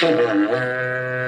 Seven.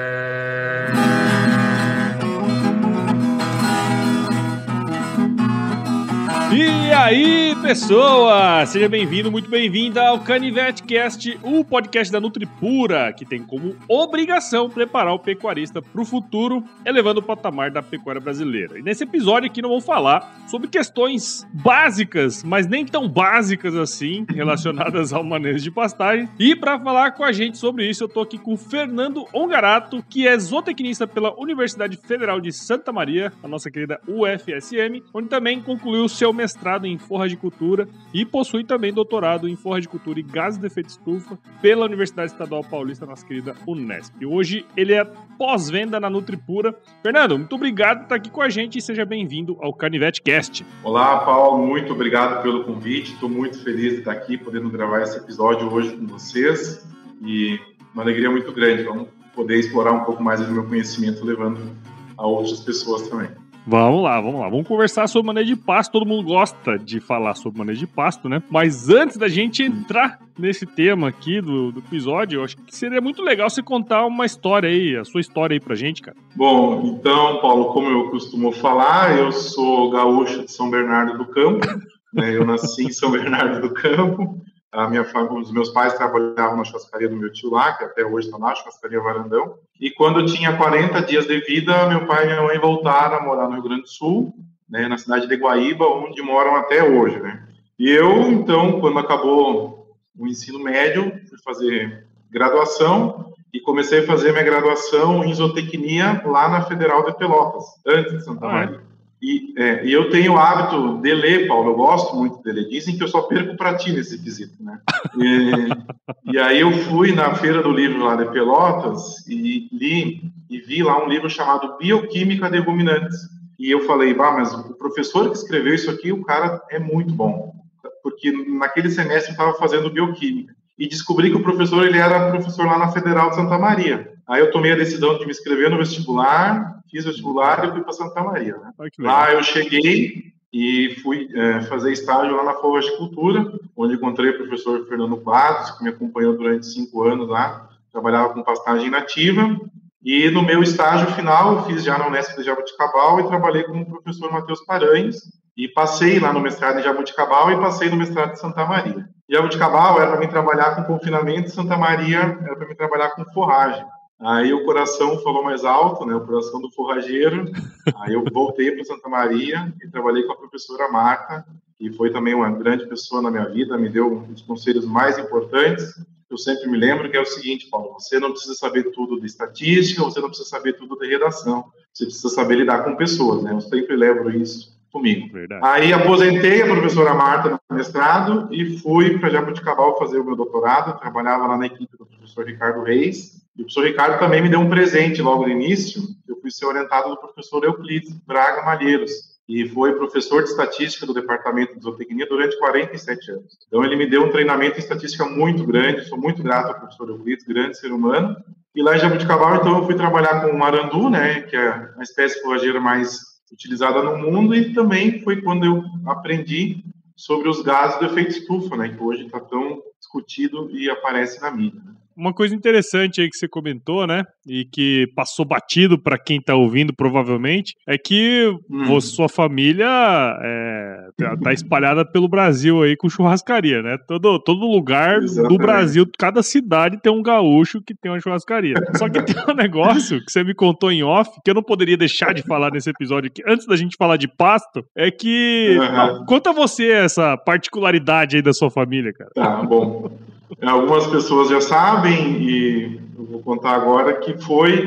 Pessoa! Seja bem-vindo, muito bem-vinda ao Canivete Cast, o podcast da Nutripura, que tem como obrigação preparar o pecuarista para o futuro, elevando o patamar da pecuária brasileira. E nesse episódio aqui nós vamos falar sobre questões básicas, mas nem tão básicas assim, relacionadas ao manejo de pastagem. E para falar com a gente sobre isso, eu tô aqui com o Fernando Ongarato, que é zootecnista pela Universidade Federal de Santa Maria, a nossa querida UFSM, onde também concluiu seu mestrado em forragicultura e possui também doutorado em forragicultura e gases de efeito estufa pela Universidade Estadual Paulista, nossa querida Unesp. Hoje ele é pós-venda na Nutripura. Fernando, muito obrigado por estar aqui com a gente e seja bem-vindo ao Canivete Cast. Olá, Paulo, muito obrigado pelo convite. Estou muito feliz de estar aqui podendo gravar esse episódio hoje com vocês e uma alegria muito grande. Vamos poder explorar um pouco mais do meu conhecimento levando a outras pessoas também. Vamos lá, vamos lá. Vamos conversar sobre manejo de pasto. Todo mundo gosta de falar sobre manejo de pasto, né? Mas antes da gente entrar nesse tema aqui do, do episódio, eu acho que seria muito legal você contar uma história aí, a sua história aí pra gente, cara. Bom, então, Paulo, como eu costumo falar, eu sou gaúcho de São Bernardo do Campo. Né? Eu nasci em São Bernardo do Campo. A minha família, os meus pais trabalhavam na churrascaria do meu tio lá, que até hoje está lá, churrascaria Varandão. E quando eu tinha 40 dias de vida, meu pai e minha mãe voltaram a morar no Rio Grande do Sul, né, na cidade de Guaíba, onde moram até hoje, né? E eu, então, quando acabou o ensino médio, fui fazer graduação e comecei a fazer minha graduação em zootecnia lá na Federal de Pelotas, antes de Santa Maria. E, é, e, eu tenho o hábito de ler, Paulo, eu gosto muito de ler. Dizem que eu só perco para ti nesse quesito, né? E, e, aí eu fui na feira do livro lá de Pelotas e li e vi lá um livro chamado Bioquímica de Ruminantes. E eu falei, bah, mas o professor que escreveu isso aqui, o cara é muito bom. Porque naquele semestre eu estava fazendo bioquímica. E descobri que o professor, ele era professor lá na Federal de Santa Maria. Aí eu tomei a decisão de me inscrever no vestibular, fiz vestibular e fui para Santa Maria. Né? Lá eu cheguei e fui é, fazer estágio lá na Cultura, onde encontrei o professor Fernando Quadros, que me acompanhou durante cinco anos lá, trabalhava com pastagem nativa, e no meu estágio final, eu fiz já na Unesp de Jabuticabal e trabalhei com o professor Matheus Paranhos, e passei lá no mestrado em Jabuticabal e passei no mestrado de Santa Maria. Jabuticabal era para mim trabalhar com confinamento, Santa Maria era para mim trabalhar com forragem. Aí o coração falou mais alto, né? O coração do forrageiro. Aí eu voltei para Santa Maria e trabalhei com a professora Marta, que foi também uma grande pessoa na minha vida, me deu os conselhos mais importantes. Eu sempre me lembro que é o seguinte, Paulo: você não precisa saber tudo de estatística, você não precisa saber tudo de redação, você precisa saber lidar com pessoas, né? Eu sempre levo isso comigo. Verdade. Aí aposentei a professora Marta no mestrado e fui para Jabuticabal fazer o meu doutorado. Trabalhava lá na equipe do professor Ricardo Reis e o professor Ricardo também me deu um presente logo no início. Eu fui ser orientado do professor Euclides Braga Malheiros, e foi professor de estatística do departamento de zootecnia durante 47 anos. Então ele me deu um treinamento em estatística muito grande, sou muito grato ao professor Euclides, grande ser humano. E lá em Jabuticabal, então, eu fui trabalhar com o marandu, né, que é a espécie forrageira mais utilizada no mundo, e também foi quando eu aprendi sobre os gases do efeito estufa, né, que hoje está tão discutido e aparece na mídia. Uma coisa interessante aí que você comentou, né? E que passou batido para quem tá ouvindo, provavelmente, é que hum. sua família é, tá, tá espalhada pelo Brasil aí com churrascaria, né? Todo, todo lugar Exatamente. do Brasil, cada cidade tem um gaúcho que tem uma churrascaria. Só que tem um negócio que você me contou em off, que eu não poderia deixar de falar nesse episódio aqui, antes da gente falar de pasto, é que. Uhum. Conta você essa particularidade aí da sua família, cara. Tá, bom. Algumas pessoas já sabem, e eu vou contar agora, que foi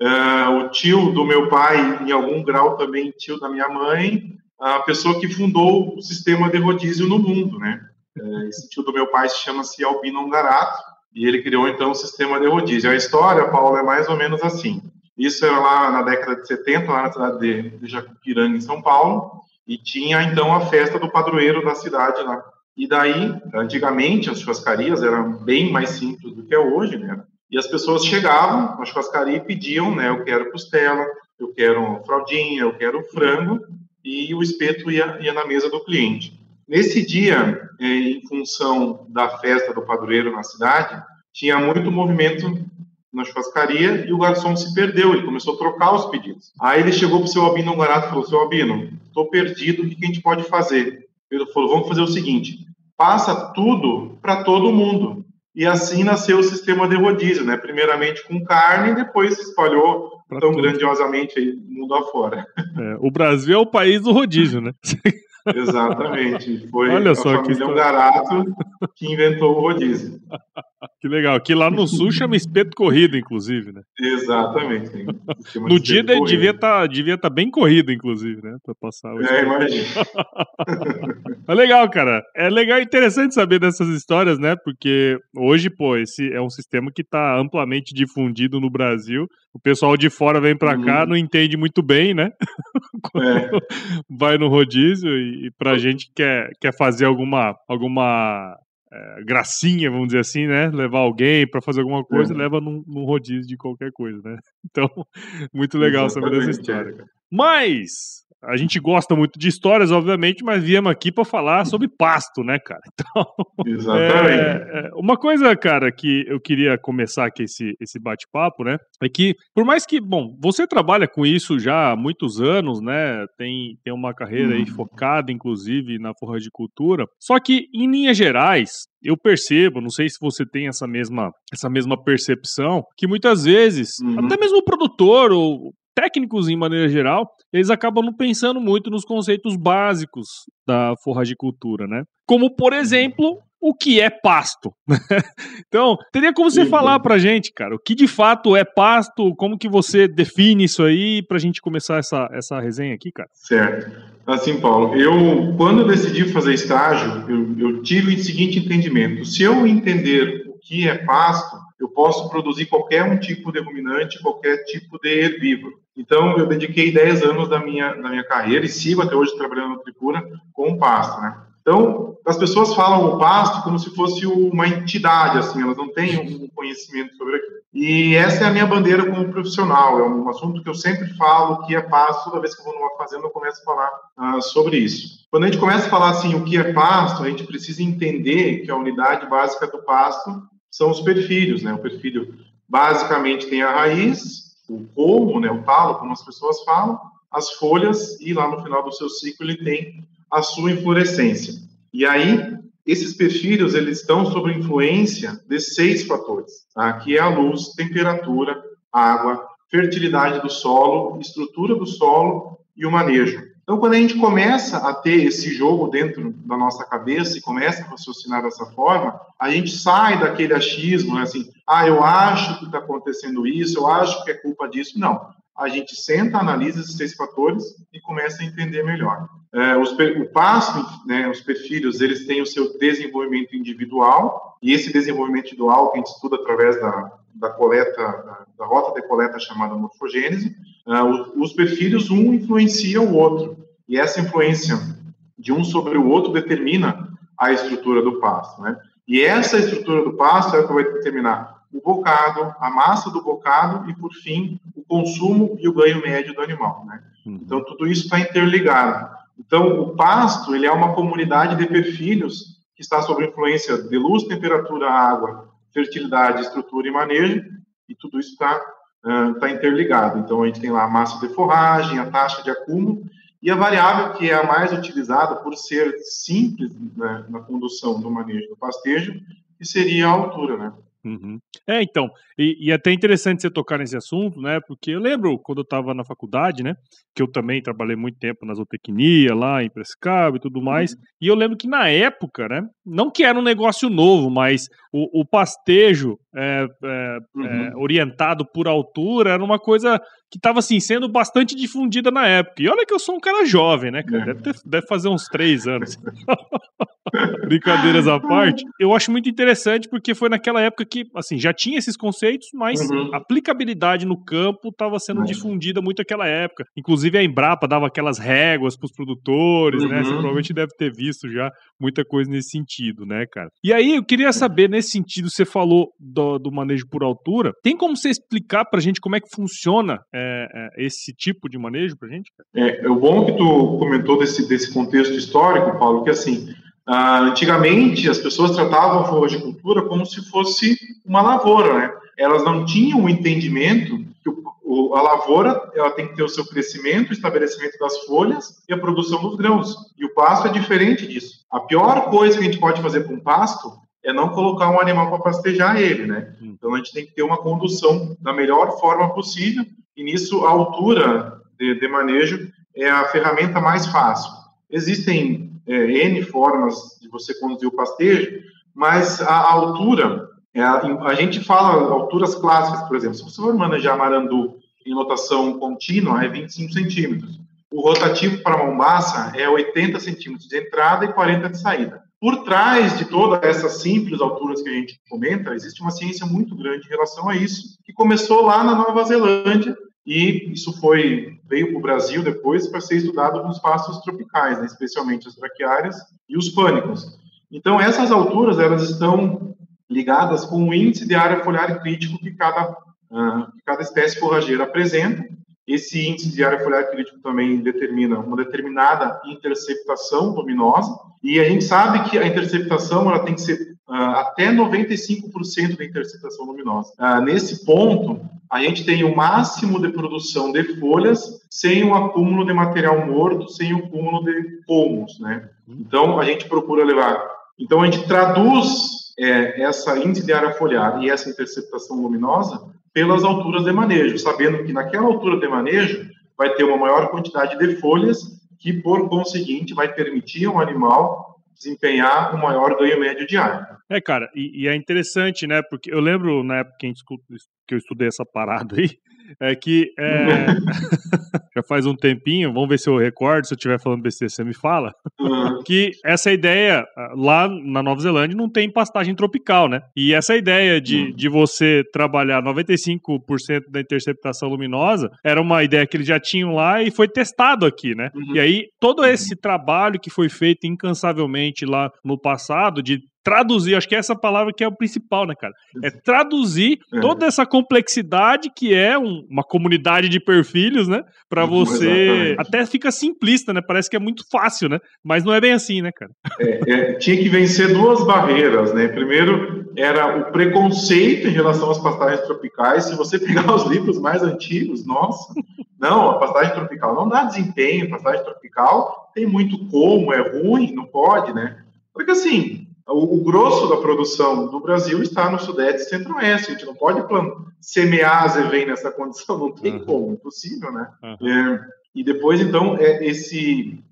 uh, o tio do meu pai, em algum grau também tio da minha mãe, a pessoa que fundou o sistema de rodízio no mundo, né? Uh, esse tio do meu pai se chama-se Albino Ongarato, e ele criou então o sistema de rodízio. A história, Paulo, é mais ou menos assim. Isso era lá na década de 70, lá na cidade de, de Jacupiranga, em São Paulo, e tinha então a festa do padroeiro da cidade lá. E daí, antigamente, as churrascarias eram bem mais simples do que é hoje, né? E as pessoas chegavam na churrascaria e pediam, né? Eu quero costela, eu quero fraldinha, eu quero frango, e o espeto ia, ia na mesa do cliente. Nesse dia, é, em função da festa do padroeiro na cidade, tinha muito movimento na churrascaria e o garçom se perdeu, ele começou a trocar os pedidos. Aí ele chegou para o seu Albino Garato e falou: Seu Albino, estou perdido, o que a gente pode fazer? Ele falou: Vamos fazer o seguinte, passa tudo para todo mundo. E assim nasceu o sistema de rodízio, né? Primeiramente com carne, e depois se espalhou pra tão tudo. grandiosamente aí mundo afora. É, o Brasil é o país do rodízio, né? Exatamente. Foi Olha só família que Garato que inventou o rodízio. Que legal. Aqui lá no sul chama espeto corrido, inclusive, né? Exatamente. No dia de devia estar tá, devia tá bem corrido, inclusive, né? Para passar o É, imagina. é legal, cara. É legal e interessante saber dessas histórias, né? Porque hoje, pô, esse é um sistema que está amplamente difundido no Brasil. O pessoal de fora vem para uhum. cá, não entende muito bem, né? É. Vai no rodízio e, e pra gente que quer, quer fazer alguma, alguma é, gracinha, vamos dizer assim, né? Levar alguém para fazer alguma coisa, é. leva num, num, rodízio de qualquer coisa, né? Então, muito legal Exatamente, saber dessa história. É. Mas a gente gosta muito de histórias, obviamente, mas viemos aqui para falar sobre pasto, né, cara? Então, Exatamente. É, é, uma coisa, cara, que eu queria começar aqui esse, esse bate-papo, né, é que, por mais que, bom, você trabalha com isso já há muitos anos, né, tem, tem uma carreira aí uhum. focada, inclusive, na cultura. só que, em linhas gerais, eu percebo, não sei se você tem essa mesma, essa mesma percepção, que muitas vezes, uhum. até mesmo o produtor ou técnicos em maneira geral, eles acabam não pensando muito nos conceitos básicos da forragicultura, né? Como, por exemplo, o que é pasto. então, teria como você falar pra gente, cara, o que de fato é pasto, como que você define isso aí, pra gente começar essa, essa resenha aqui, cara? Certo. Assim, Paulo, eu, quando eu decidi fazer estágio, eu, eu tive o seguinte entendimento, se eu entender o que é pasto, eu posso produzir qualquer um tipo de ruminante, qualquer tipo de herbívoro. Então, eu dediquei 10 anos da minha, da minha carreira e sigo até hoje trabalhando no Tripura com o pasto, né? Então, as pessoas falam o pasto como se fosse uma entidade, assim, elas não têm um conhecimento sobre aquilo. E essa é a minha bandeira como profissional, é um assunto que eu sempre falo que é pasto, toda vez que eu vou numa fazenda eu começo a falar uh, sobre isso. Quando a gente começa a falar assim, o que é pasto, a gente precisa entender que a unidade básica do pasto são os perfilhos, né? O perfilho basicamente tem a raiz, o colmo, né, o talo, como as pessoas falam, as folhas e lá no final do seu ciclo ele tem a sua inflorescência. E aí esses perfilhos eles estão sob influência de seis fatores, tá? que é a luz, temperatura, água, fertilidade do solo, estrutura do solo e o manejo. Então, quando a gente começa a ter esse jogo dentro da nossa cabeça e começa a raciocinar dessa forma, a gente sai daquele achismo, né, assim, ah, eu acho que está acontecendo isso, eu acho que é culpa disso. Não. A gente senta, analisa esses seis fatores e começa a entender melhor. É, os, o passo, né, os perfilhos, eles têm o seu desenvolvimento individual, e esse desenvolvimento individual que a gente estuda através da, da coleta, da, da rota de coleta chamada morfogênese, os perfilhos, um influencia o outro. E essa influência de um sobre o outro determina a estrutura do pasto, né? E essa estrutura do pasto é o que vai determinar o bocado, a massa do bocado e, por fim, o consumo e o ganho médio do animal, né? Uhum. Então, tudo isso está interligado. Então, o pasto, ele é uma comunidade de perfilhos que está sob influência de luz, temperatura, água, fertilidade, estrutura e manejo, e tudo isso está uh, tá interligado. Então, a gente tem lá a massa de forragem, a taxa de acúmulo, e a variável que é a mais utilizada por ser simples né, na condução do manejo do pastejo, que seria a altura, né? Uhum. É, então, e, e é até interessante você tocar nesse assunto, né? Porque eu lembro quando eu estava na faculdade, né? Que eu também trabalhei muito tempo na zootecnia, lá em Prescaba e tudo mais. Uhum. E eu lembro que na época, né? Não que era um negócio novo, mas o, o pastejo é, é, uhum. é, orientado por altura era uma coisa que estava assim, sendo bastante difundida na época. E olha que eu sou um cara jovem, né, cara? É. Deve, ter, deve fazer uns três anos. Brincadeiras à parte. Eu acho muito interessante porque foi naquela época que, assim, já tinha esses conceitos, mas uhum. a aplicabilidade no campo estava sendo uhum. difundida muito naquela época. Inclusive a Embrapa dava aquelas réguas para os produtores, uhum. né? Você uhum. provavelmente deve ter visto já muita coisa nesse sentido, né, cara? E aí eu queria saber, nesse sentido, você falou do, do manejo por altura. Tem como você explicar para a gente como é que funciona é, é, esse tipo de manejo para a gente? É, é o bom que tu comentou desse, desse contexto histórico, Paulo, que assim, ah, antigamente as pessoas tratavam a floricultura como se fosse uma lavoura, né? elas não tinham o entendimento que o, a lavoura ela tem que ter o seu crescimento, o estabelecimento das folhas e a produção dos grãos. E o pasto é diferente disso. A pior coisa que a gente pode fazer com um pasto é não colocar um animal para pastejar ele, né? Hum. Então a gente tem que ter uma condução da melhor forma possível e nisso a altura de, de manejo é a ferramenta mais fácil. Existem é, N formas de você conduzir o pastejo, mas a, altura, é a, a, gente fala alturas clássicas, por exemplo, se você for manejar marandu em lotação contínua, é 25 centímetros. O rotativo para mombaça é 80 centímetros de entrada e 40 de saída. Por trás de todas essas simples alturas que a gente comenta, existe uma ciência muito grande em relação a isso, que começou lá na Nova Zelândia, e isso foi veio para o Brasil depois para ser estudado nos pastos tropicais, né, especialmente as braquiárias e os pânicos. Então essas alturas elas estão ligadas com o índice de área foliar crítico que cada uh, que cada espécie forrageira apresenta. Esse índice de área foliar crítico também determina uma determinada interceptação luminosa e a gente sabe que a interceptação ela tem que ser até 95% da interceptação luminosa. Uh, nesse ponto, a gente tem o máximo de produção de folhas sem o acúmulo de material morto, sem o acúmulo de pomos, né? Então, a gente procura levar... Então, a gente traduz é, essa índice de área foliar e essa interceptação luminosa pelas alturas de manejo, sabendo que naquela altura de manejo vai ter uma maior quantidade de folhas que, por conseguinte, vai permitir ao animal desempenhar um maior ganho médio diário. É, cara, e, e, é interessante, né? Porque eu lembro na época que, que eu estudei essa parada aí, é que é, já faz um tempinho, vamos ver se eu recordo, se eu estiver falando besteira, você me fala, uhum. que essa ideia, ah, lá na Nova Zelândia, não tem pastagem tropical, né? E essa ideia de, uhum. de você trabalhar 95% da interceptação luminosa era uma ideia que eles já tinham lá e foi testado aqui, né? Uhum. E aí, todo esse trabalho que foi feito incansavelmente lá no passado, de traduzir, acho que é essa palavra que é o principal, né, cara? É traduzir é. toda essa complexidade que é um, uma comunidade de perfilhos, né? Para você. Exatamente. Até fica simplista, né? Parece que é muito fácil, né? Mas não é bem assim, né, cara? É, é, tinha que vencer duas barreiras, né? Primeiro era o preconceito em relação às pastagens tropicais. Se você pegar os livros mais antigos, nossa, não, a pastagem tropical não dá desempenho, a pastagem tropical tem muito como, é ruim, não pode, né? Porque assim, o, o, grosso da produção do Brasil está no Sudeste e Centro-Oeste. A gente não pode semear azevém nessa condição, não tem uhum. como, impossível, né? Uhum. É, e depois, então, é esse,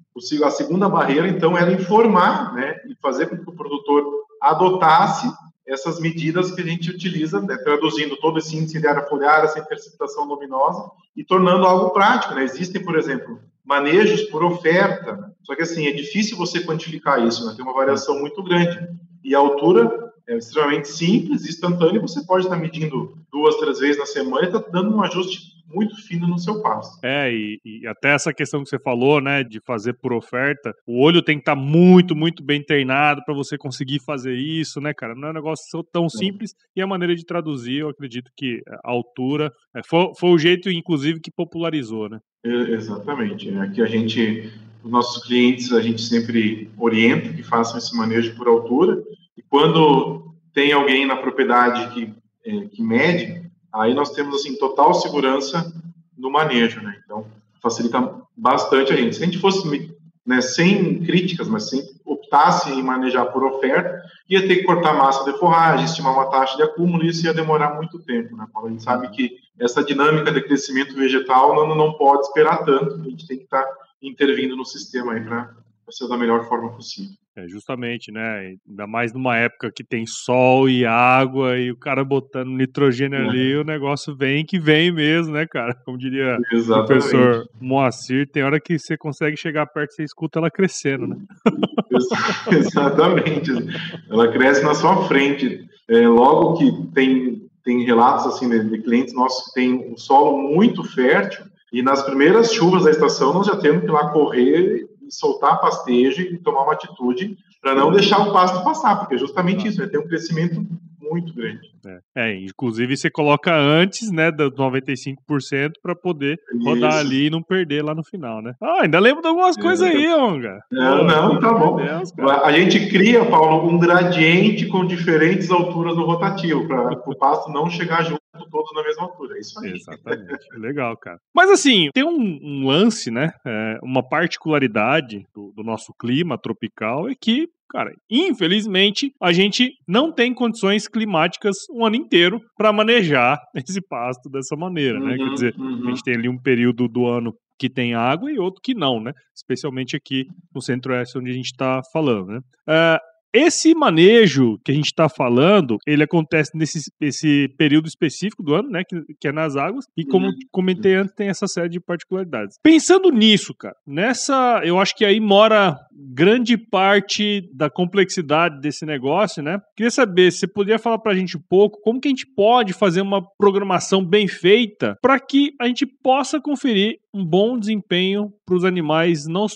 a segunda barreira, então, era informar, né, e fazer com que o produtor adotasse essas medidas que a gente utiliza, né, traduzindo todo esse índice de área foliar, essa interceptação luminosa, e tornando algo prático. Né? Existem, por exemplo, manejos por oferta, só que assim, é difícil você quantificar isso, né? tem uma variação muito grande. E a altura é extremamente simples, instantânea, você pode estar medindo duas, três vezes na semana e está dando um ajuste muito fino no seu passo. É, e, e, até essa questão que você falou, né, de fazer por oferta, o olho tem que estar tá muito, muito bem treinado para você conseguir fazer isso, né, cara? Não é um negócio tão simples e a maneira de traduzir, eu acredito que a altura é, foi, foi o jeito, inclusive, que popularizou, né? É, exatamente. Aqui a gente, os nossos clientes, a gente sempre orienta que façam esse manejo por altura e quando tem alguém na propriedade que, é, que mede, aí nós temos assim total segurança no manejo, né? Então facilita bastante a gente. Se a gente fosse né, sem críticas, mas sem optasse em manejar por oferta, ia ter que cortar massa de forragem, estimar uma taxa de acúmulo, e isso ia demorar muito tempo, né? A gente sabe que essa dinâmica de crescimento vegetal não, não pode esperar tanto, a gente tem que estar tá intervindo no sistema aí para ser da melhor forma possível. É, justamente, né? Ainda mais numa época que tem sol e água e o cara botando nitrogênio é. ali, o negócio vem que vem mesmo, né, cara? Como diria Exatamente. o professor Moacir, tem hora que você consegue chegar perto e você escuta ela crescendo, né? Exatamente. Ela cresce na sua frente. É, logo que tem, tem relatos assim de, de clientes nossos que tem um solo muito fértil, e nas primeiras chuvas da estação nós já temos que ir lá correr soltar pastejo e tomar uma atitude para não deixar o pasto passar, porque é justamente isso, né? tem um crescimento muito grande. É, é, inclusive você coloca antes, né, dos 95% para poder rodar Isso. ali e não perder lá no final, né? Ah, ainda lembro de algumas coisas aí, Onga. Não, não, tá bom. Deus, a gente cria, Paulo, um gradiente com diferentes alturas no rotativo, para o pasto não chegar junto todos na mesma altura. É isso aí. Exatamente. Legal, cara. Mas assim, tem um, um lance, né? É, uma particularidade do, do nosso clima tropical é que cara, infelizmente, a gente não tem condições climáticas um ano inteiro para manejar esse pasto dessa maneira, né? Quer uhum, dizer, uhum. a gente tem ali um período do ano que tem água e outro que não, né? Especialmente aqui no centro-oeste onde a gente está falando, né? Uh, esse manejo que a gente está falando, ele acontece nesse esse período específico do ano, né, que, que é nas águas, e como uhum. comentei antes, tem essa série de particularidades. Pensando nisso, cara, nessa, eu acho que aí mora grande parte da complexidade desse negócio, né? Queria saber se você poderia falar para a gente um pouco como que a gente pode fazer uma programação bem feita para que a gente possa conferir um bom desempenho para os animais, não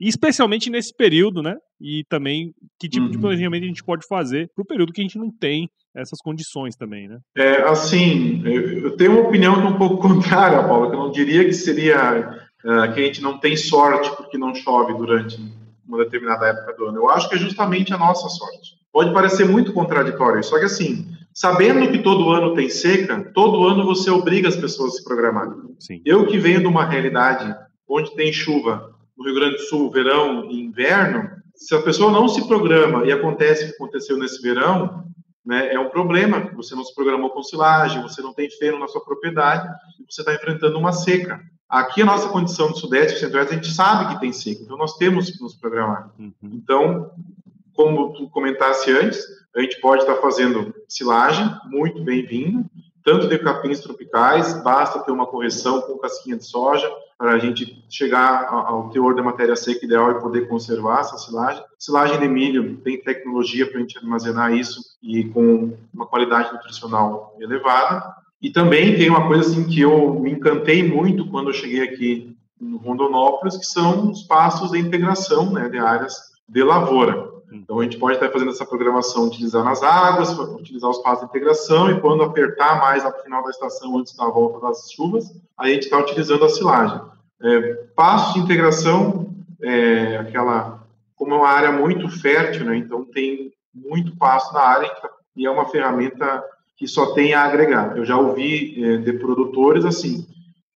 especialmente nesse período, né? E também que tipo uhum. de planejamento a gente pode fazer para o período que a gente não tem essas condições também, né? É, assim, eu tenho uma opinião que é um pouco contrária, Paulo, que eu não diria que seria uh, que a gente não tem sorte porque não chove durante uma determinada época do ano. Eu acho que é justamente a nossa sorte. Pode parecer muito contraditório, só que assim, sabendo que todo ano tem seca, todo ano você obriga as pessoas a se programarem. Eu que venho de uma realidade onde tem chuva no Rio Grande do Sul, verão e inverno, se a pessoa não se programa e acontece o que aconteceu nesse verão, né, é um problema. Você não se programou com silagem, você não tem feno na sua propriedade, e você está enfrentando uma seca. Aqui, a nossa condição do Sudeste e Centro-Oeste, a gente sabe que tem seca, então nós temos que nos programar. Uhum. Então, como tu comentasse antes, a gente pode estar tá fazendo silagem, muito bem-vindo, tanto de capins tropicais, basta ter uma correção com casquinha de soja para a gente chegar ao teor da matéria seca ideal e poder conservar essa silagem. Silagem de milho tem tecnologia para a gente armazenar isso e com uma qualidade nutricional elevada. E também tem uma coisa assim que eu me encantei muito quando eu cheguei aqui no Rondonópolis, que são os passos de integração né, de áreas de lavoura. Então a gente pode estar fazendo essa programação utilizando as águas, utilizar os passos de integração e quando apertar mais no final da estação, antes da volta das chuvas, a gente está utilizando a silagem. É, passos de integração, é, aquela, como é uma área muito fértil, né, então tem muito passo na área e é uma ferramenta que só tem a agregar. Eu já ouvi é, de produtores assim,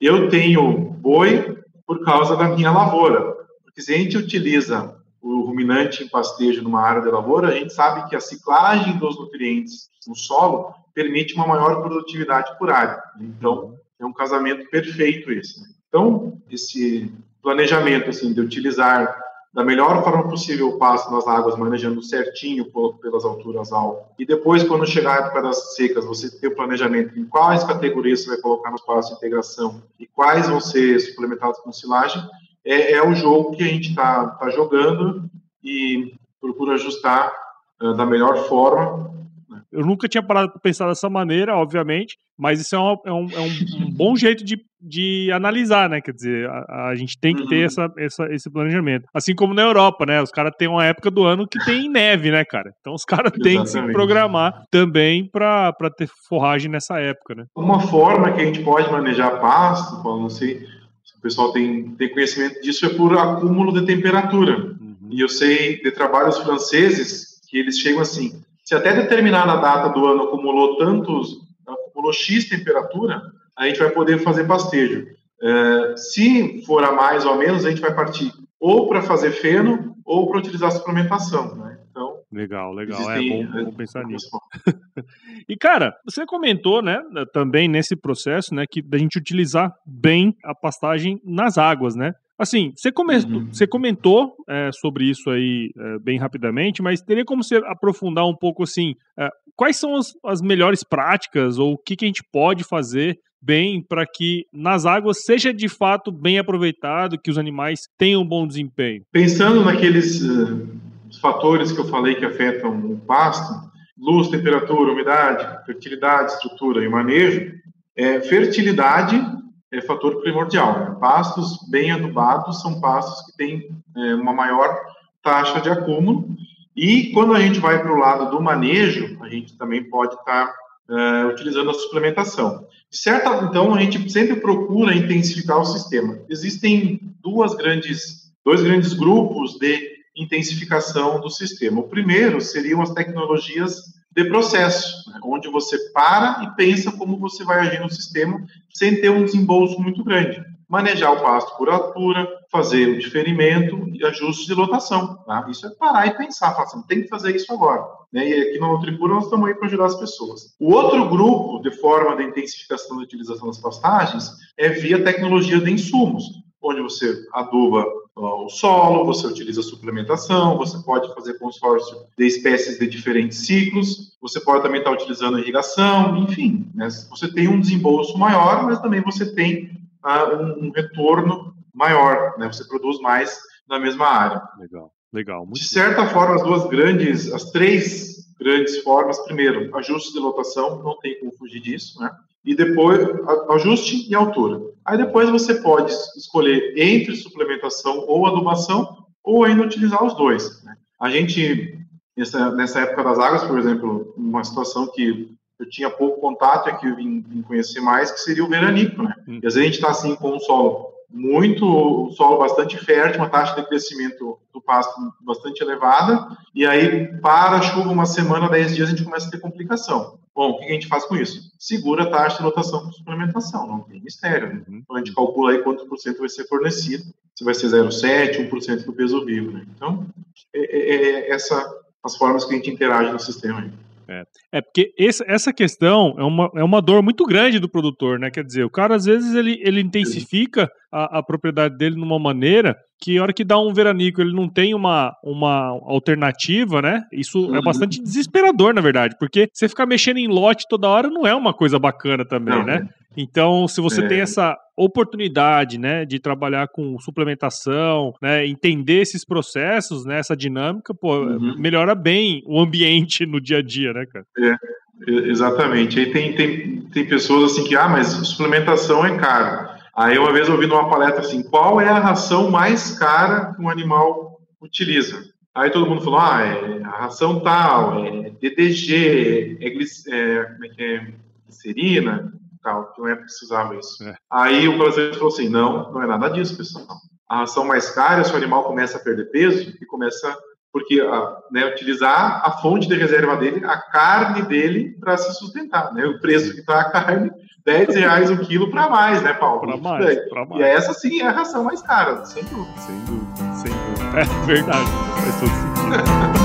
eu tenho boi por causa da minha lavoura, porque se a gente utiliza o ruminante em pastejo numa área de lavoura, a gente sabe que a ciclagem dos nutrientes no solo permite uma maior produtividade por área. Então, é um casamento perfeito esse. Né? Então, esse planejamento assim de utilizar da melhor forma possível o pasto nas águas, manejando certinho pelas alturas altas. E depois, quando chegar a época das secas, você ter o planejamento em quais categorias você vai colocar nos pastos de integração e quais vão ser suplementados com silagem, é, é o jogo que a gente está tá jogando e procura ajustar uh, da melhor forma. Né? Eu nunca tinha parado para pensar dessa maneira, obviamente, mas isso é, uma, é, um, é um, um, bom jeito de, de analisar, né? Quer dizer, a, a gente tem que ter uhum. essa, essa, esse planejamento. Assim como na Europa, né? Os caras têm uma época do ano que tem neve, né, cara? Então os caras têm que se programar também para ter forragem nessa época, né? Uma forma que a gente pode manejar pasto, não sei o pessoal tem, tem conhecimento disso, é por acúmulo de temperatura. Uhum. E eu sei de trabalhos franceses que eles chegam assim: se até determinada data do ano acumulou tantos, acumulou X temperatura, a gente vai poder fazer pastejo. É, se for a mais ou a menos, a gente vai partir ou para fazer feno ou para utilizar suplementação. Né? Legal, legal. É bom, bom né, pensar nisso. e, cara, você comentou, né, também nesse processo, né, que da gente utilizar bem a pastagem nas águas, né? Assim, você, come uhum. você comentou é, sobre isso aí é, bem rapidamente, mas teria como você aprofundar um pouco, assim, é, quais são as, as melhores práticas ou o que, que a gente pode fazer bem para que nas águas seja de fato bem aproveitado, que os animais tenham um bom desempenho? Pensando naqueles uh fatores que eu falei que afetam o pasto, luz, temperatura, umidade, fertilidade, estrutura e manejo, é, fertilidade é fator primordial. Pastos bem adubados são pastos que têm é, uma maior taxa de acúmulo. E quando a gente vai para o lado do manejo, a gente também pode estar tá, é, utilizando a suplementação. Certa, então, a gente sempre procura intensificar o sistema. Existem duas grandes, dois grandes grupos de intensificação do sistema. O primeiro seriam as tecnologias de processo, né? onde você para e pensa como você vai agir no sistema sem ter um desembolso muito grande. Manejar o pasto por altura, fazer o diferimento e ajustes de lotação. Tá? Isso é parar e pensar, falar assim, tem que fazer isso agora. Né? E aqui no Nutripura nós estamos aí para ajudar as pessoas. O outro grupo de forma de intensificação da utilização das pastagens é via tecnologia de insumos, onde você aduba o solo, você utiliza suplementação, você pode fazer consórcio de espécies de diferentes ciclos, você pode também estar utilizando irrigação, enfim, né? você tem um desembolso maior, mas também você tem uh, um, um, retorno maior, né? você produz mais na mesma área. Legal, legal. de certa forma, as duas grandes, as três grandes formas, primeiro, ajuste de lotação, não tem como fugir disso, né? E depois ajuste e altura. Aí depois você pode escolher entre suplementação ou adubação, ou ainda utilizar os dois. Né? A gente, nessa, nessa época das águas, por exemplo, uma situação que eu tinha pouco contato e que eu vim, vim conhecer mais, que seria o veranico. Né? Hum. E às vezes a gente está assim com um solo muito, solo bastante fértil, uma taxa de crescimento do pasto bastante elevada, e aí para a chuva uma semana, dez dias, a gente começa a ter complicação. Bom, o que a gente faz com isso? Segura a taxa de lotação com suplementação, não tem mistério. Né? Então a gente calcula aí quanto por cento vai ser fornecido, se vai ser 0,7, 1% do peso vivo. Né? Então, é, é, é essa as formas que a gente interage no sistema aí. É, é porque esse, essa questão é uma, é uma dor muito grande do produtor, né? Quer dizer, o cara às vezes ele, ele intensifica a, a propriedade dele numa maneira que a hora que dá um veranico ele não tem uma, uma alternativa, né? Isso é uhum. é bastante desesperador, na verdade, porque você ficar mexendo em lote toda hora não é uma coisa bacana também, não, né? É. Então, se você é. tem essa oportunidade, né, de trabalhar com suplementação, né, entender esses processos, né, essa dinâmica, pô, uhum. melhora bem o ambiente no dia a dia, né, cara? É, exatamente. Aí tem, tem, tem pessoas assim que, ah, mas suplementação é caro. Aí uma vez eu ouvi numa palestra assim, qual é a ração mais cara que um animal utiliza? Aí todo mundo falou, ah, é a ração tal, é DDG, é, é, como é que é, glicerina, tal, que não é precisava isso. É. Aí o palestrante falou assim, não, não é nada disso, pessoal. A ração mais cara, se o animal começa a perder peso e começa porque a, né, utilizar a fonte de reserva dele, a carne dele, para se sustentar. Né? O preço que está a carne, 10 reais o quilo para mais, né, Paulo? Para mais, mais, E essa sim é a ração mais cara, sem dúvida. Sem dúvida, sem dúvida. É verdade, faz todo sentido.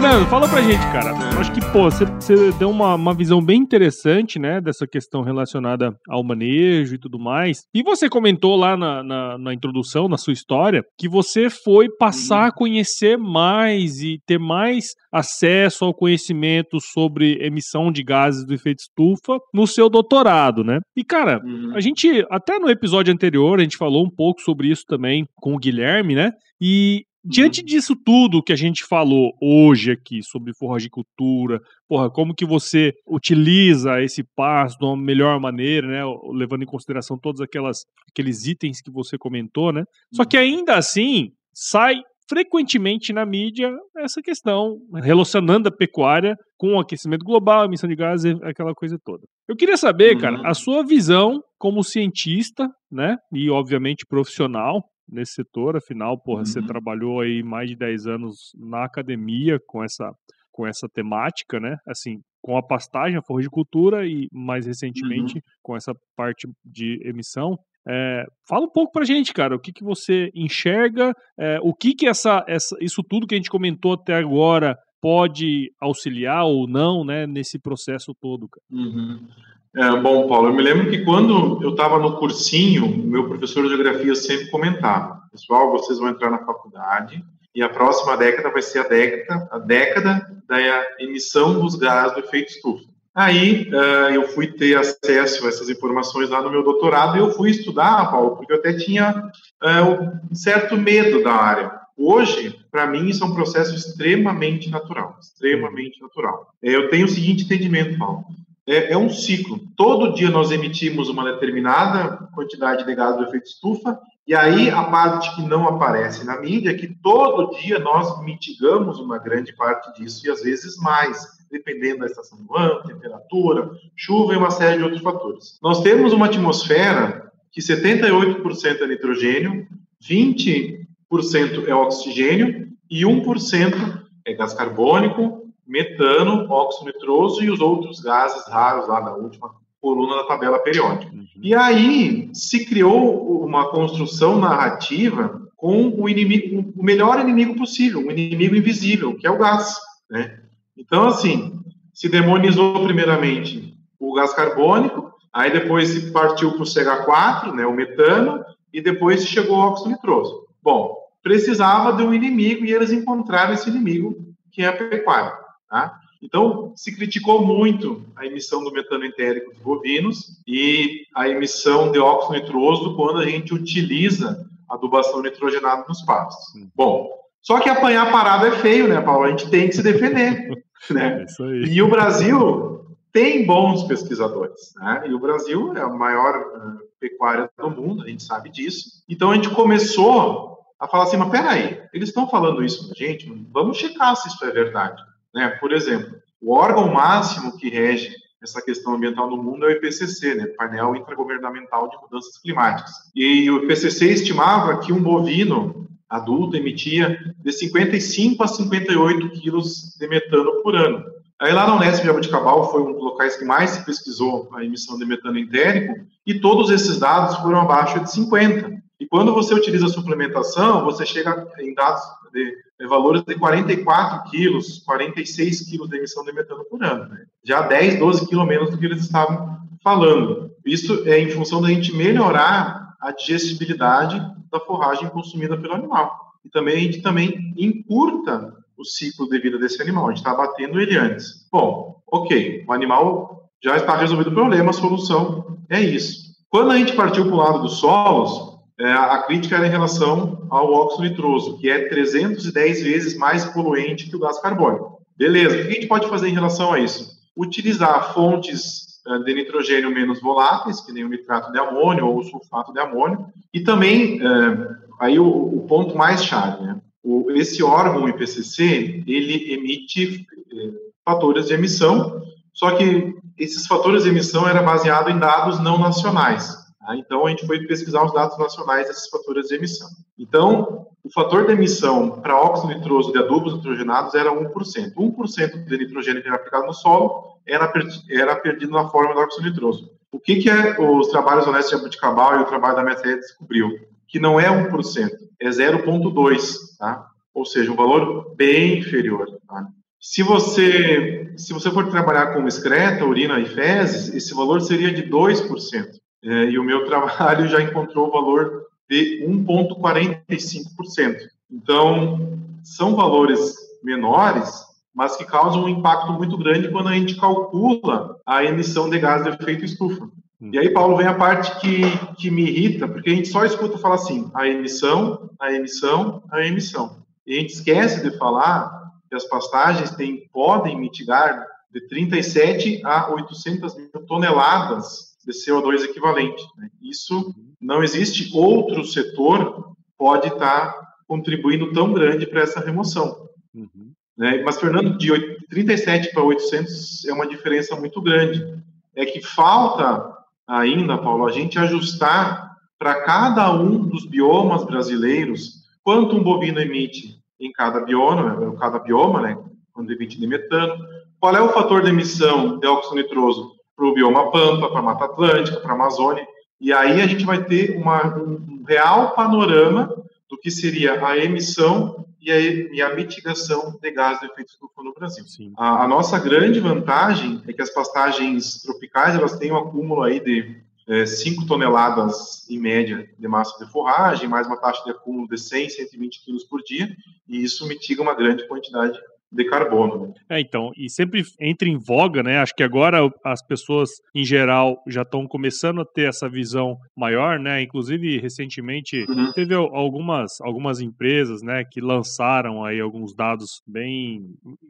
Fernando, fala pra gente, cara. Eu acho que, pô, você, você deu uma, uma visão bem interessante, né, dessa questão relacionada ao manejo e tudo mais. E você comentou lá na, na, na introdução, na sua história, que você foi passar a conhecer mais e ter mais acesso ao conhecimento sobre emissão de gases do efeito estufa no seu doutorado, né? E, cara, uhum. a gente, até no episódio anterior, a gente falou um pouco sobre isso também com o Guilherme, né? E Diante uhum. disso tudo que a gente falou hoje aqui sobre forragicultura, porra, como que você utiliza esse pasto de uma melhor maneira, né, levando em consideração todos aquelas, aqueles itens que você comentou, né? Só que ainda assim, sai frequentemente na mídia essa questão relacionando a pecuária com o aquecimento global, emissão de gases, aquela coisa toda. Eu queria saber, cara, uhum. a sua visão como cientista, né, e obviamente profissional nesse setor, afinal, porra, uhum. você trabalhou aí mais de 10 anos na academia com essa, com essa temática, né? Assim, com a pastagem, a forricultura e mais recentemente uhum. com essa parte de emissão. É, fala um pouco pra gente, cara, o que, que você enxerga, é, o que, que essa, essa, isso tudo que a gente comentou até agora pode auxiliar ou não, né, nesse processo todo, cara. Uhum. É, bom, Paulo, eu me lembro que quando eu estava no cursinho, meu professor de geografia sempre comentava: pessoal, vocês vão entrar na faculdade e a próxima década vai ser a década, a década da emissão dos gases do efeito estufa. Aí uh, eu fui ter acesso a essas informações lá no meu doutorado e eu fui estudar, Paulo, porque eu até tinha uh, um certo medo da área. Hoje, para mim, isso é um processo extremamente natural, extremamente natural. Eu tenho o seguinte entendimento, Paulo é, é, um ciclo. Todo dia nós emitimos uma determinada quantidade de gás do efeito estufa, e aí a parte que não aparece na mídia é que todo dia nós mitigamos uma grande parte disso, e às vezes mais. dependendo da estação do ano, temperatura, chuva e uma série de outros fatores. Nós temos uma atmosfera que 78% é nitrogênio, 20% é oxigênio e 1% é gás carbônico, metano, óxido nitroso e os outros gases raros lá na última coluna da tabela periódica. Uhum. E aí se criou uma construção narrativa com o inimigo, o melhor inimigo possível, um inimigo invisível, que é o gás. Né? Então, assim, se demonizou primeiramente o gás carbônico, aí depois se partiu para o CH4, né, o metano, e depois chegou o óxido nitroso. Bom, precisava de um inimigo e eles encontraram esse inimigo, que é a pecuária. Tá? Então, se criticou muito a emissão do metano entérico dos bovinos e a emissão de óxido nitroso quando a gente utiliza adubação nitrogenada nos pastos. Bom, só que apanhar parado é feio, né, Paulo? A gente tem que se defender. né? É e o Brasil tem bons pesquisadores. Né? E o Brasil é a maior uh, pecuária do mundo, a gente sabe disso. Então a gente começou a falar assim, mas peraí, eles estão falando isso pra gente, vamos checar se isso é verdade. Né? Por exemplo, o órgão máximo que rege essa questão ambiental no mundo é o IPCC, né? Painel Intergovernamental de Mudanças Climáticas. E o IPCC estimava que um bovino adulto emitia de 55 a 58 quilos de metano por ano. Aí lá na Unesp de Jabuticabal foi um dos locais que mais se pesquisou a emissão de metano entérico e todos esses dados foram abaixo de 50. E quando você utiliza a suplementação, você chega em dados de, de valores de 44 quilos, 46 quilos de emissão de metano por ano. Né? Já 10, 12 quilos menos do que eles estavam falando. Isso é em função da gente melhorar a digestibilidade da forragem consumida pelo animal. E também a gente também encurta o ciclo de vida desse animal. A gente está abatendo ele antes. Bom, ok, o animal já está resolvido o problema, a solução é isso. Quando a gente partiu para o lado dos solos, é, a crítica era em relação ao óxido nitroso, que é 310 vezes mais poluente que o gás carbônico. Beleza, o que a gente pode fazer em relação a isso? Utilizar fontes é, de nitrogênio menos voláteis, que nem o nitrato de amônio ou o sulfato de amônio, e também, é, aí o, o, ponto mais chave, né? O, esse órgão, IPCC, ele emite é, fatores de emissão, só que esses fatores de emissão eram baseados em dados não nacionais. Tá? Então, a gente foi pesquisar os dados nacionais desses fatores de emissão. Então, o fator de emissão para óxido nitroso de adubos nitrogenados era 1%. 1% de nitrogênio que era aplicado no solo era, era perdido na forma do óxido nitroso. O que, que é os trabalhos honestos de Abuticabal e o trabalho da Meté descobriu? Que não é 1%, é 0,2%, tá? ou seja, um valor bem inferior. Tá? Se você, se você for trabalhar com excreta, urina e fezes, esse valor seria de 2%. É, e o meu trabalho já encontrou o valor de 1,45%. Então, são valores menores, mas que causam um impacto muito grande quando a gente calcula a emissão de gás de efeito estufa. E aí, Paulo, vem a parte que, que me irrita, porque a gente só escuta falar assim, a emissão, a emissão, a emissão. E a gente esquece de falar que as pastagens têm, podem mitigar de 37 a 800 mil toneladas de CO2 equivalente. Né? Isso não existe outro setor pode estar tá contribuindo tão grande para essa remoção. Uhum. Né? Mas, Fernando, de 37 para 800 é uma diferença muito grande. É que falta ainda, Paulo, a gente ajustar para cada um dos biomas brasileiros quanto um bovino emite em cada bioma, em cada bioma, né, quando emite de metano, qual é o fator de emissão de óxido nitroso para o bioma Pampa, para a Mata Atlântica, para a Amazônia. E aí a gente vai ter uma, um real panorama do que seria a emissão e a, e a mitigação de gases de efeito estufa no Brasil. A, a, nossa grande vantagem é que as pastagens tropicais elas têm um acúmulo aí de é, 5 toneladas em média de massa de forragem, mais uma taxa de acúmulo de 100, 120 quilos por dia, e isso mitiga uma grande quantidade de carbono. É, então, e sempre entra em voga, né? Acho que agora as pessoas em geral já estão começando a ter essa visão maior, né? Inclusive recentemente uhum. teve algumas algumas empresas, né, que lançaram aí alguns dados bem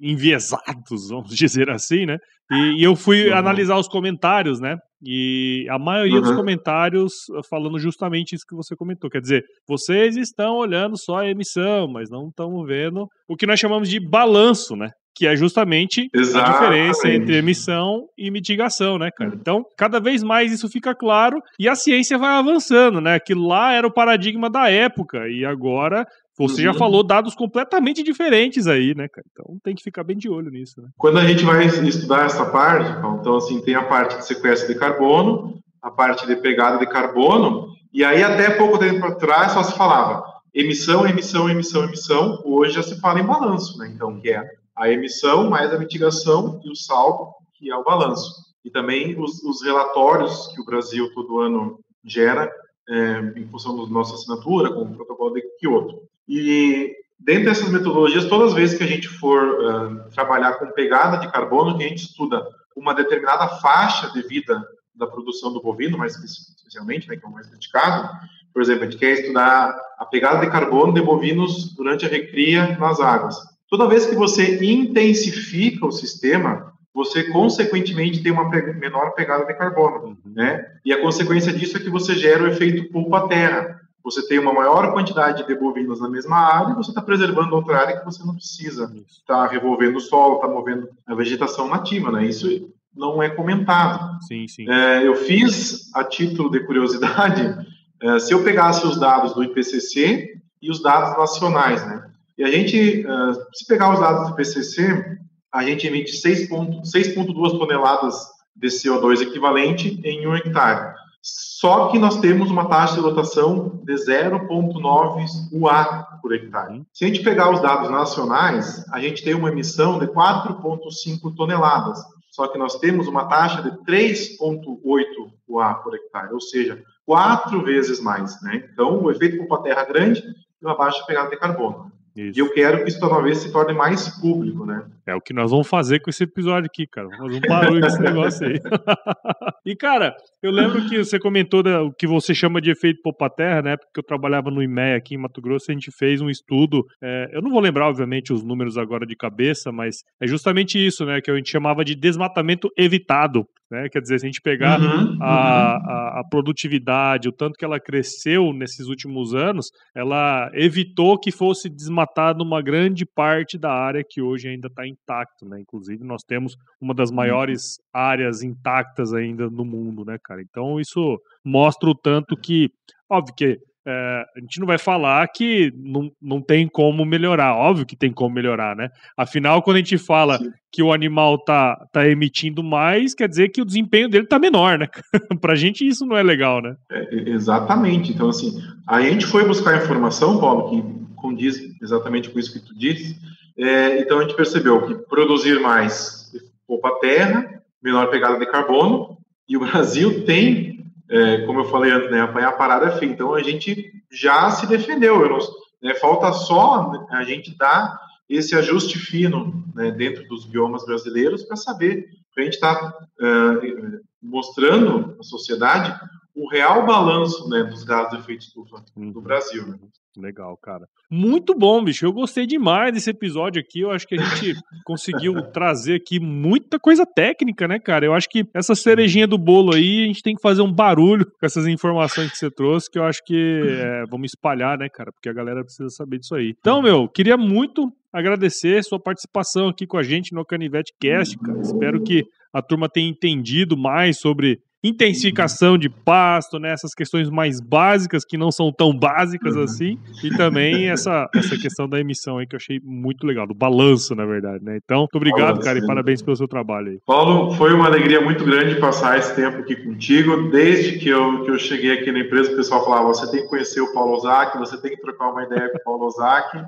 enviesados, vamos dizer assim, né? E, e eu fui uhum. analisar os comentários, né? E a maioria uhum. dos comentários falando justamente isso que você comentou. Quer dizer, vocês estão olhando só a emissão, mas não estão vendo o que nós chamamos de balanço, né? que é justamente Exatamente. a diferença entre emissão e mitigação, né, cara? Então, cada vez mais isso fica claro e a ciência vai avançando, né? Que lá era o paradigma da época e agora você já uhum. falou dados completamente diferentes aí, né, cara? Então tem que ficar bem de olho nisso, né? Quando a gente vai estudar essa parte, então assim, tem a parte de sequestro de carbono, a parte de pegada de carbono, e aí até pouco tempo atrás só se falava emissão, emissão, emissão, emissão. Hoje já se fala em balanço, né? Então, que é a emissão mais a mitigação e o saldo, que é o balanço. E também os, os relatórios que o Brasil todo ano gera é, em função da nossa assinatura, com o protocolo de Kyoto. E dentro dessas metodologias, todas as vezes que a gente for uh, trabalhar com pegada de carbono, que a gente estuda uma determinada faixa de vida da produção do bovino, mais especialmente, né, que é o mais criticado, por exemplo, a gente quer estudar a pegada de carbono de bovinos durante a recria nas águas. Toda vez que você intensifica o sistema, você consequentemente tem uma menor pegada de carbono, uhum. né? E a consequência disso é que você gera o efeito pulpa-terra. Você tem uma maior quantidade de bovinos na mesma área e você está preservando outra área que você não precisa estar tá revolvendo o solo, está movendo a vegetação nativa, né? Isso não é comentado. Sim, sim. É, eu fiz, a título de curiosidade, é, se eu pegasse os dados do IPCC e os dados nacionais, né? E a gente, uh, se pegar os dados do IPCC, a gente emite 6,2 toneladas de CO2 equivalente em um hectare. Só que nós temos uma taxa de lotação de 0,9 UA por hectare. Se a gente pegar os dados nacionais, a gente tem uma emissão de 4,5 toneladas. Só que nós temos uma taxa de 3,8 UA por hectare, ou seja, quatro vezes mais. Né? Então, o efeito culpa terra grande e uma baixa pegada de carbono. Isso. E eu quero que isso toda vez se torne mais público, né? É o que nós vamos fazer com esse episódio aqui, cara. Vamos fazer um barulho desse negócio aí. e, cara, eu lembro que você comentou da, o que você chama de efeito popa-terra, né? Porque eu trabalhava no IMEA aqui em Mato Grosso, a gente fez um estudo. É, eu não vou lembrar, obviamente, os números agora de cabeça, mas é justamente isso, né? Que a gente chamava de desmatamento evitado. Né? Quer dizer, se a gente pegar uhum, a, a, a, produtividade, o tanto que ela cresceu nesses últimos anos, ela evitou que fosse desmatada uma grande parte da área que hoje ainda está intacto, né? Inclusive, nós temos uma das maiores áreas intactas ainda no mundo, né, cara? Então, isso mostra o tanto que, óbvio que é, a gente não vai falar que não, não tem como melhorar, óbvio que tem como melhorar, né? Afinal, quando a gente fala Sim. que o animal tá, tá emitindo mais, quer dizer que o desempenho dele tá menor, né? pra gente isso não é legal, né? É, exatamente. Então, assim, aí a gente foi buscar informação, Paulo, que condiz exatamente com isso que tu disse. É, então, a gente percebeu que produzir mais poupa terra, menor pegada de carbono, e o Brasil tem é, como eu falei antes, né, apanhar a parada é feia. Então a gente já se defendeu. Não, né, falta só a gente dar esse ajuste fino né, dentro dos biomas brasileiros para saber, para a gente estar tá, uh, mostrando à sociedade o real balanço né, dos gases de efeito estufa do uhum. Brasil. Né? Legal, cara. Muito bom, bicho. Eu gostei demais desse episódio aqui. Eu acho que a gente conseguiu trazer aqui muita coisa técnica, né, cara? Eu acho que essa cerejinha do bolo aí, a gente tem que fazer um barulho com essas informações que você trouxe, que eu acho que é, vamos espalhar, né, cara? Porque a galera precisa saber disso aí. Então, meu, queria muito agradecer sua participação aqui com a gente no Canivete Cast, cara. Espero que a turma tenha entendido mais sobre intensificação de pasto, né, essas questões mais básicas que não são tão básicas uhum. assim, e também essa, essa questão da emissão aí que eu achei muito legal, do balanço, na verdade, né? Então, muito obrigado, cara, e parabéns pelo seu trabalho aí. Paulo, foi uma alegria muito grande passar esse tempo aqui contigo. Desde que eu, que eu cheguei aqui na empresa, o pessoal falava: você tem que conhecer o Paulo Ozaki, você tem que trocar uma ideia com o Paulo Ozaki.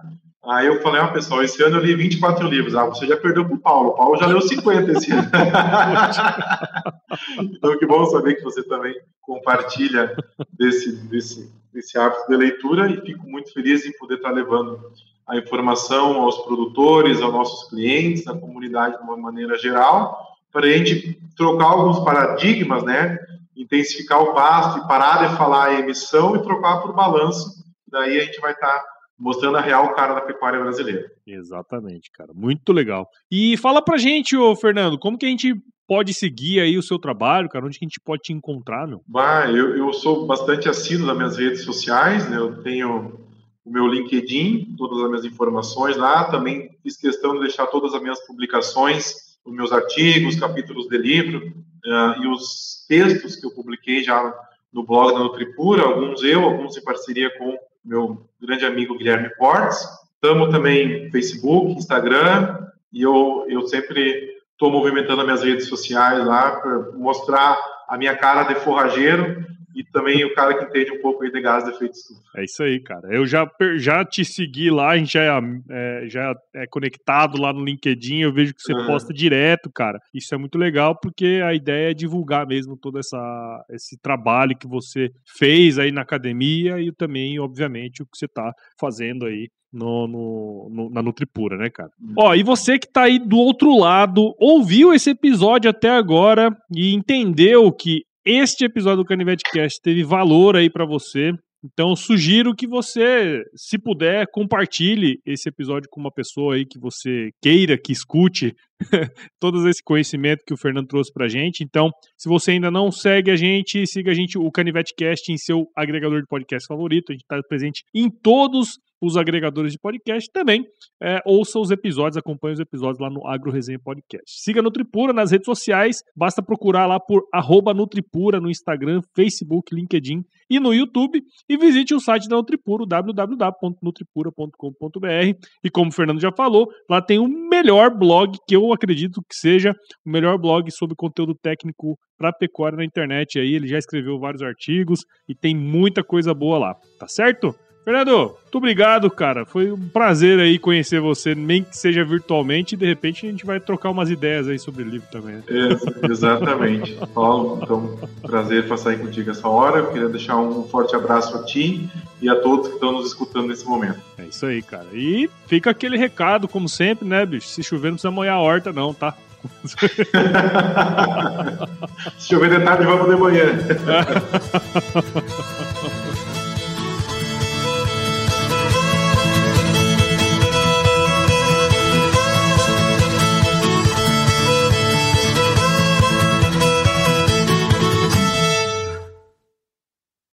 Aí eu falei, ó, ah, pessoal, esse ano eu li 24 livros. Ah, você já perdeu pro Paulo. O Paulo já leu 50 esse ano. então, que bom saber que você também compartilha desse, desse, desse hábito de leitura e fico muito feliz em poder estar levando a informação aos produtores, aos nossos clientes, à comunidade de uma maneira geral, para a gente trocar alguns paradigmas, né? Intensificar o pasto e parar de falar a emissão e trocar por balanço. Daí a gente vai estar mostrando a real cara da pecuária brasileira. Exatamente, cara. Muito legal. E fala pra gente, ô Fernando, como que a gente pode seguir aí o seu trabalho, cara? Onde que a gente pode te encontrar, meu? Bah, eu, eu sou bastante assíduo nas minhas redes sociais, né? Eu tenho o meu LinkedIn, todas as minhas informações lá. Também fiz questão de deixar todas as minhas publicações, os meus artigos, capítulos de livro uh, e os textos que eu publiquei já no blog da Nutripura, alguns eu, alguns em parceria com meu grande amigo Guilherme Portes. Estamos também no Facebook, Instagram, e eu, eu sempre estou movimentando as minhas redes sociais lá para mostrar a minha cara de forrageiro e também o cara que entende um pouco aí de gás de efeito estufa. É isso aí, cara. Eu já, já te segui lá, a gente já é, é já é conectado lá no LinkedIn, eu vejo que você uhum. posta direto, cara. Isso é muito legal porque a ideia é divulgar mesmo todo essa, esse trabalho que você fez aí na academia e também, obviamente, o que você está fazendo aí no, no, no, na Nutripura, né, cara? Uhum. Ó, e você que tá aí do outro lado, ouviu esse episódio até agora e entendeu que este episódio do Canivete Cast teve valor aí para você. Então, sugiro que você, se puder, compartilhe esse episódio com uma pessoa aí que você queira que escute todo esse conhecimento que o Fernando trouxe pra gente. Então, se você ainda não segue a gente, siga a gente, o Canivete Cast, em seu agregador de podcast favorito. A gente está presente em todos os agregadores de podcast também. É, ouça os episódios, acompanhe os episódios lá no Agro Resenha Podcast. Siga Nutripura nas redes sociais, basta procurar lá por Nutripura no Instagram, Facebook, LinkedIn e no YouTube. E visite o site da Nutripura, www.nutripura.com.br. E como o Fernando já falou, lá tem o melhor blog que eu acredito que seja o melhor blog sobre conteúdo técnico para pecuária na internet aí. Ele já escreveu vários artigos e tem muita coisa boa lá, tá certo? Fernando, muito obrigado, cara. Foi um prazer aí conhecer você, nem que seja virtualmente, e de repente a gente vai trocar umas ideias aí sobre o livro também. Né? É, exatamente. Paulo, então, prazer passar aí contigo essa hora. Eu queria deixar um forte abraço a ti e a todos que estão nos escutando nesse momento. É isso aí, cara. E fica aquele recado, como sempre, né, bicho? Se chover, não precisa molhar a horta, não, tá? Se chover de tarde, vamos de manhã.